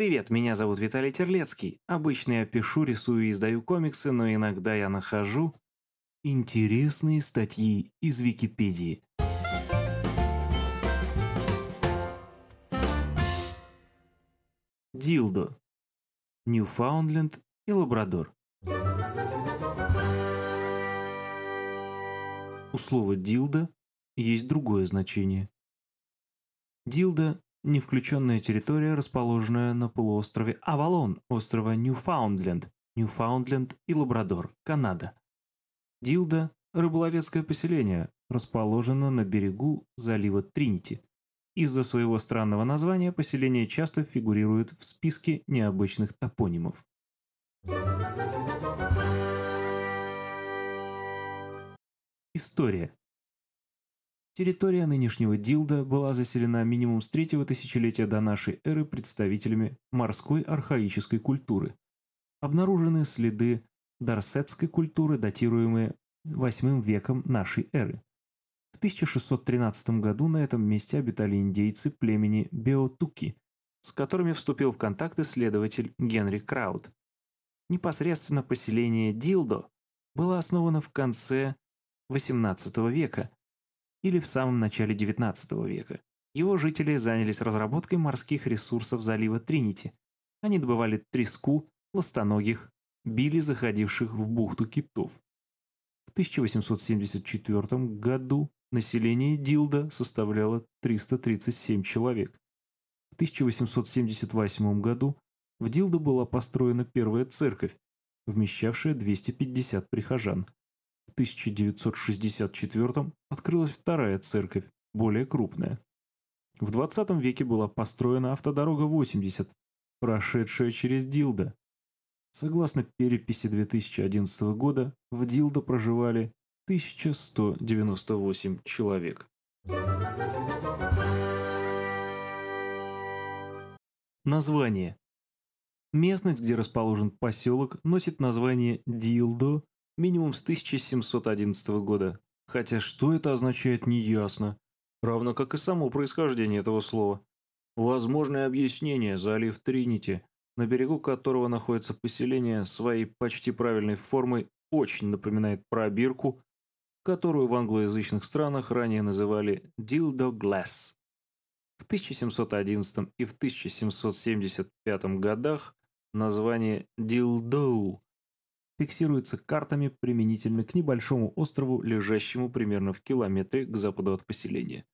Привет, меня зовут Виталий Терлецкий. Обычно я пишу, рисую и издаю комиксы, но иногда я нахожу интересные статьи из Википедии. Дилдо. Ньюфаундленд и Лабрадор. У слова «дилдо» есть другое значение. Дилдо – не включенная территория, расположенная на полуострове Авалон, острова Ньюфаундленд, Ньюфаундленд и Лабрадор, Канада. Дилдо – рыболовецкое поселение, расположено на берегу залива Тринити. Из-за своего странного названия поселение часто фигурирует в списке необычных топонимов. История. Территория нынешнего Дилда была заселена минимум с третьего тысячелетия до нашей эры представителями морской архаической культуры. Обнаружены следы дарсетской культуры, датируемые VIII веком нашей эры. В 1613 году на этом месте обитали индейцы племени Беотуки, с которыми вступил в контакт исследователь Генри Крауд. Непосредственно поселение Дилдо было основано в конце XVIII века или в самом начале XIX века. Его жители занялись разработкой морских ресурсов залива Тринити. Они добывали треску, ластоногих, били заходивших в бухту китов. В 1874 году население Дилда составляло 337 человек. В 1878 году в Дилдо была построена первая церковь, вмещавшая 250 прихожан. В 1964 открылась вторая церковь, более крупная. В 20 веке была построена автодорога 80, прошедшая через Дилдо. Согласно переписи 2011 года, в Дилдо проживали 1198 человек. Название. Местность, где расположен поселок, носит название Дилдо минимум с 1711 года, хотя что это означает неясно, равно как и само происхождение этого слова. Возможное объяснение – залив Тринити, на берегу которого находится поселение, своей почти правильной формой очень напоминает пробирку, которую в англоязычных странах ранее называли «dildo glass». В 1711 и в 1775 годах Название Дилдоу фиксируется картами применительно к небольшому острову, лежащему примерно в километре к западу от поселения.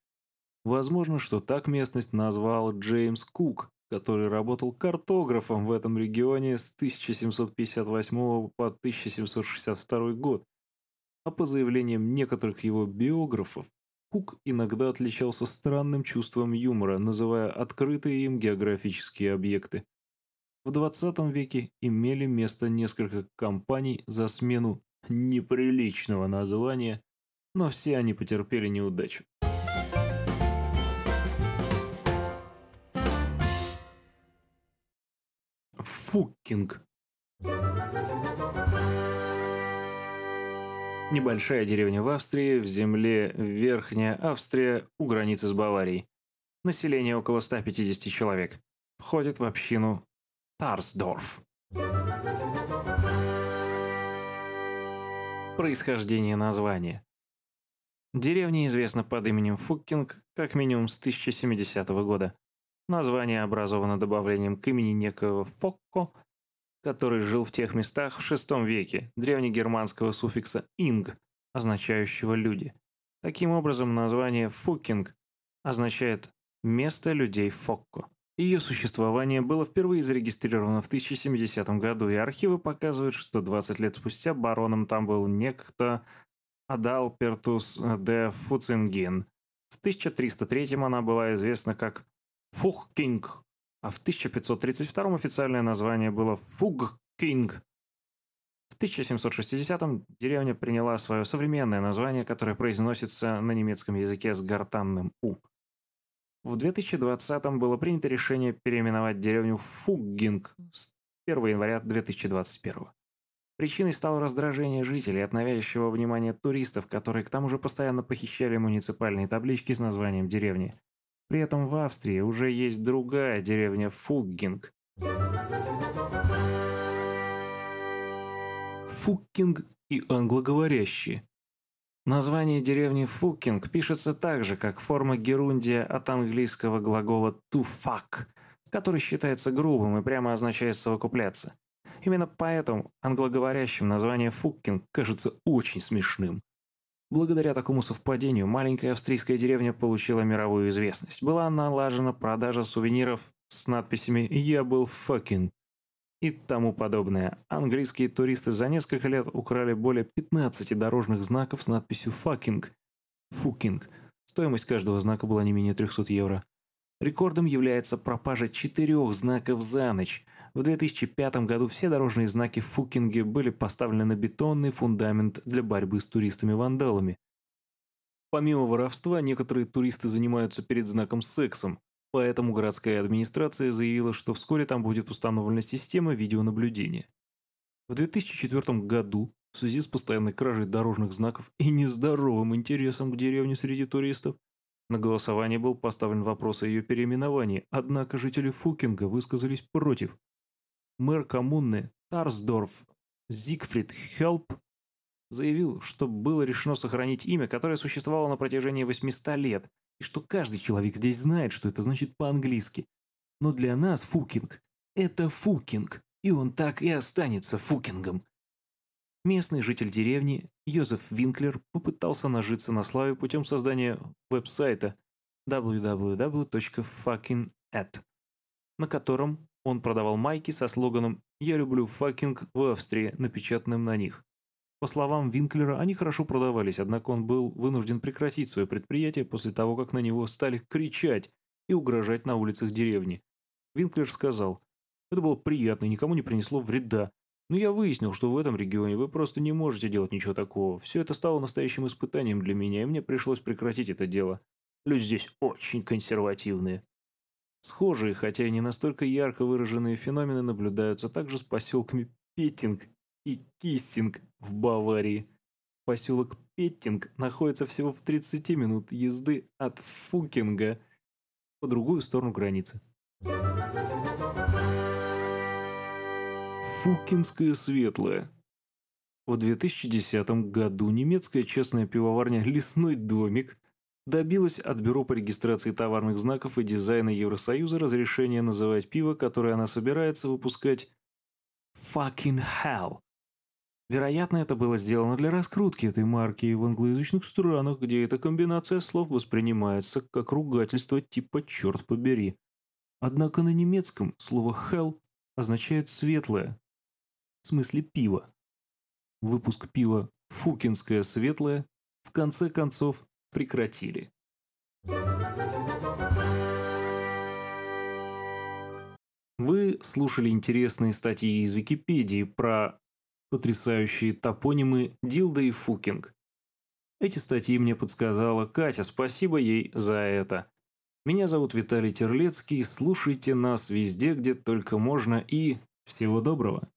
Возможно, что так местность назвал Джеймс Кук, который работал картографом в этом регионе с 1758 по 1762 год. А по заявлениям некоторых его биографов, Кук иногда отличался странным чувством юмора, называя открытые им географические объекты в 20 веке имели место несколько кампаний за смену неприличного названия, но все они потерпели неудачу. Фуккинг Небольшая деревня в Австрии, в земле Верхняя Австрия у границы с Баварией. Население около 150 человек. Входит в общину Тарсдорф. Происхождение названия. Деревня известна под именем Фуккинг как минимум с 1070 года. Название образовано добавлением к имени некого Фокко, который жил в тех местах в VI веке, древнегерманского суффикса «инг», означающего «люди». Таким образом, название Фуккинг означает «место людей Фокко». Ее существование было впервые зарегистрировано в 1070 году, и архивы показывают, что 20 лет спустя бароном там был некто Адалпертус де Фуцингин. В 1303 она была известна как Фухкинг, а в 1532 официальное название было Фугкинг. В 1760 деревня приняла свое современное название, которое произносится на немецком языке с гортанным «у». В 2020 было принято решение переименовать деревню Фуггинг с 1 января 2021. Причиной стало раздражение жителей от навязчивого внимания туристов, которые к тому же постоянно похищали муниципальные таблички с названием деревни. При этом в Австрии уже есть другая деревня Фуггинг, Фуккинг и англоговорящие. Название деревни Фуккинг пишется так же, как форма герундия от английского глагола to fuck, который считается грубым и прямо означает совокупляться. Именно поэтому англоговорящим название Фуккинг кажется очень смешным. Благодаря такому совпадению маленькая австрийская деревня получила мировую известность. Была налажена продажа сувениров с надписями «Я был fucking» и тому подобное. Английские туристы за несколько лет украли более 15 дорожных знаков с надписью «fucking». «Fucking». Стоимость каждого знака была не менее 300 евро. Рекордом является пропажа четырех знаков за ночь. В 2005 году все дорожные знаки в Фукинге были поставлены на бетонный фундамент для борьбы с туристами-вандалами. Помимо воровства, некоторые туристы занимаются перед знаком сексом, поэтому городская администрация заявила, что вскоре там будет установлена система видеонаблюдения. В 2004 году в связи с постоянной кражей дорожных знаков и нездоровым интересом к деревне среди туристов, на голосование был поставлен вопрос о ее переименовании, однако жители Фукинга высказались против. Мэр коммуны Тарсдорф Зигфрид Хелп заявил, что было решено сохранить имя, которое существовало на протяжении 800 лет, и что каждый человек здесь знает, что это значит по-английски. Но для нас Фукинг – это Фукинг, и он так и останется Фукингом. Местный житель деревни Йозеф Винклер попытался нажиться на славе путем создания веб-сайта www.fucking.at, на котором он продавал майки со слоганом «Я люблю Fucking в Австрии», напечатанным на них. По словам Винклера, они хорошо продавались, однако он был вынужден прекратить свое предприятие после того, как на него стали кричать и угрожать на улицах деревни. Винклер сказал, «Это было приятно никому не принесло вреда, но я выяснил, что в этом регионе вы просто не можете делать ничего такого. Все это стало настоящим испытанием для меня, и мне пришлось прекратить это дело. Люди здесь очень консервативные. Схожие, хотя и не настолько ярко выраженные феномены наблюдаются также с поселками Петтинг и Кистинг в Баварии. Поселок Петтинг находится всего в 30 минут езды от Фукинга по другую сторону границы. Фукинская светлая. В 2010 году немецкая частная пивоварня «Лесной домик» добилась от Бюро по регистрации товарных знаков и дизайна Евросоюза разрешения называть пиво, которое она собирается выпускать «Fucking Hell». Вероятно, это было сделано для раскрутки этой марки в англоязычных странах, где эта комбинация слов воспринимается как ругательство типа «черт побери». Однако на немецком слово «hell» означает «светлое», в смысле пива. Выпуск пива «Фукинское светлое» в конце концов прекратили. Вы слушали интересные статьи из Википедии про потрясающие топонимы Дилда и Фукинг. Эти статьи мне подсказала Катя, спасибо ей за это. Меня зовут Виталий Терлецкий, слушайте нас везде, где только можно и всего доброго.